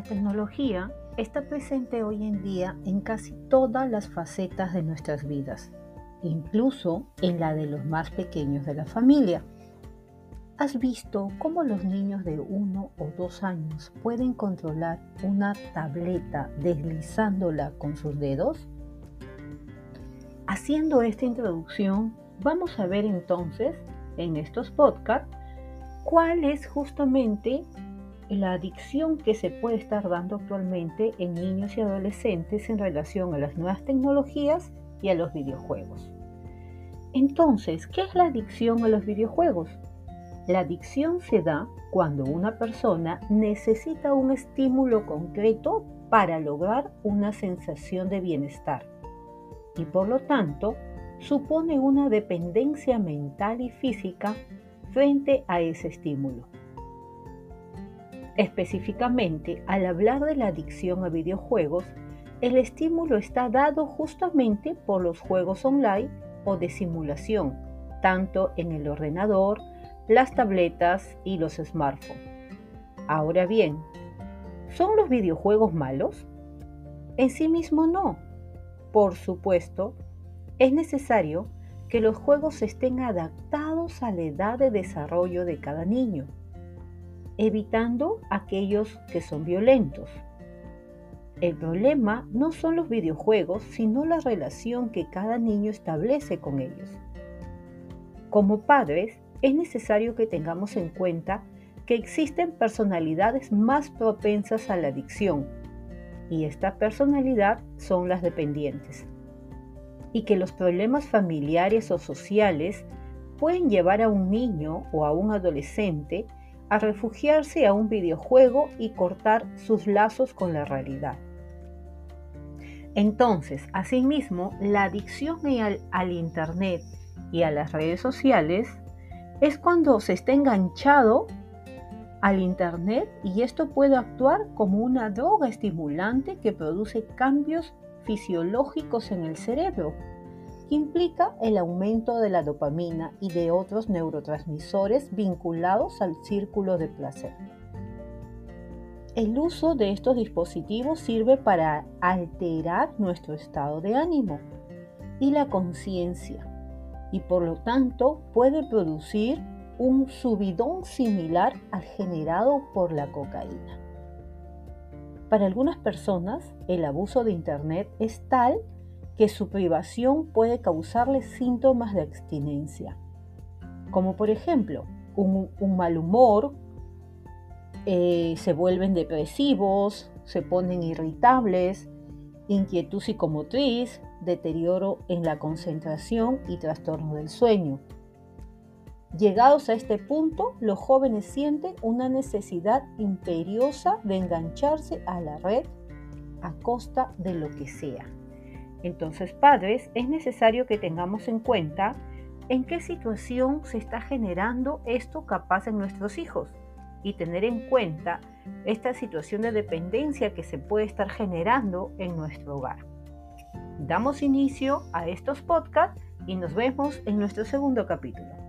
La tecnología está presente hoy en día en casi todas las facetas de nuestras vidas, incluso en la de los más pequeños de la familia. ¿Has visto cómo los niños de uno o dos años pueden controlar una tableta deslizándola con sus dedos? Haciendo esta introducción, vamos a ver entonces en estos podcasts cuál es justamente la adicción que se puede estar dando actualmente en niños y adolescentes en relación a las nuevas tecnologías y a los videojuegos. Entonces, ¿qué es la adicción a los videojuegos? La adicción se da cuando una persona necesita un estímulo concreto para lograr una sensación de bienestar y por lo tanto supone una dependencia mental y física frente a ese estímulo. Específicamente, al hablar de la adicción a videojuegos, el estímulo está dado justamente por los juegos online o de simulación, tanto en el ordenador, las tabletas y los smartphones. Ahora bien, ¿son los videojuegos malos? En sí mismo no. Por supuesto, es necesario que los juegos estén adaptados a la edad de desarrollo de cada niño evitando aquellos que son violentos. El problema no son los videojuegos, sino la relación que cada niño establece con ellos. Como padres, es necesario que tengamos en cuenta que existen personalidades más propensas a la adicción, y esta personalidad son las dependientes, y que los problemas familiares o sociales pueden llevar a un niño o a un adolescente a refugiarse a un videojuego y cortar sus lazos con la realidad. Entonces, asimismo, la adicción al, al, Internet y a las redes sociales es cuando se está enganchado al Internet y esto puede actuar como una droga estimulante que produce cambios fisiológicos en el cerebro implica el aumento de la dopamina y de otros neurotransmisores vinculados al círculo de placer. El uso de estos dispositivos sirve para alterar nuestro estado de ánimo y la conciencia y por lo tanto puede producir un subidón similar al generado por la cocaína. Para algunas personas, el abuso de Internet es tal que su privación puede causarles síntomas de abstinencia, como por ejemplo un, mal humor, eh, se vuelven depresivos, se ponen irritables, inquietud psicomotriz, deterioro en la concentración y trastorno del sueño. Llegados a este punto, los jóvenes sienten una necesidad imperiosa de engancharse a la red a costa de lo que sea. Entonces, padres, es necesario que tengamos en cuenta en qué situación se está generando esto capaz en nuestros hijos y tener en cuenta esta situación de dependencia que se puede estar generando en nuestro hogar. Damos inicio a estos podcasts y nos vemos en nuestro segundo capítulo.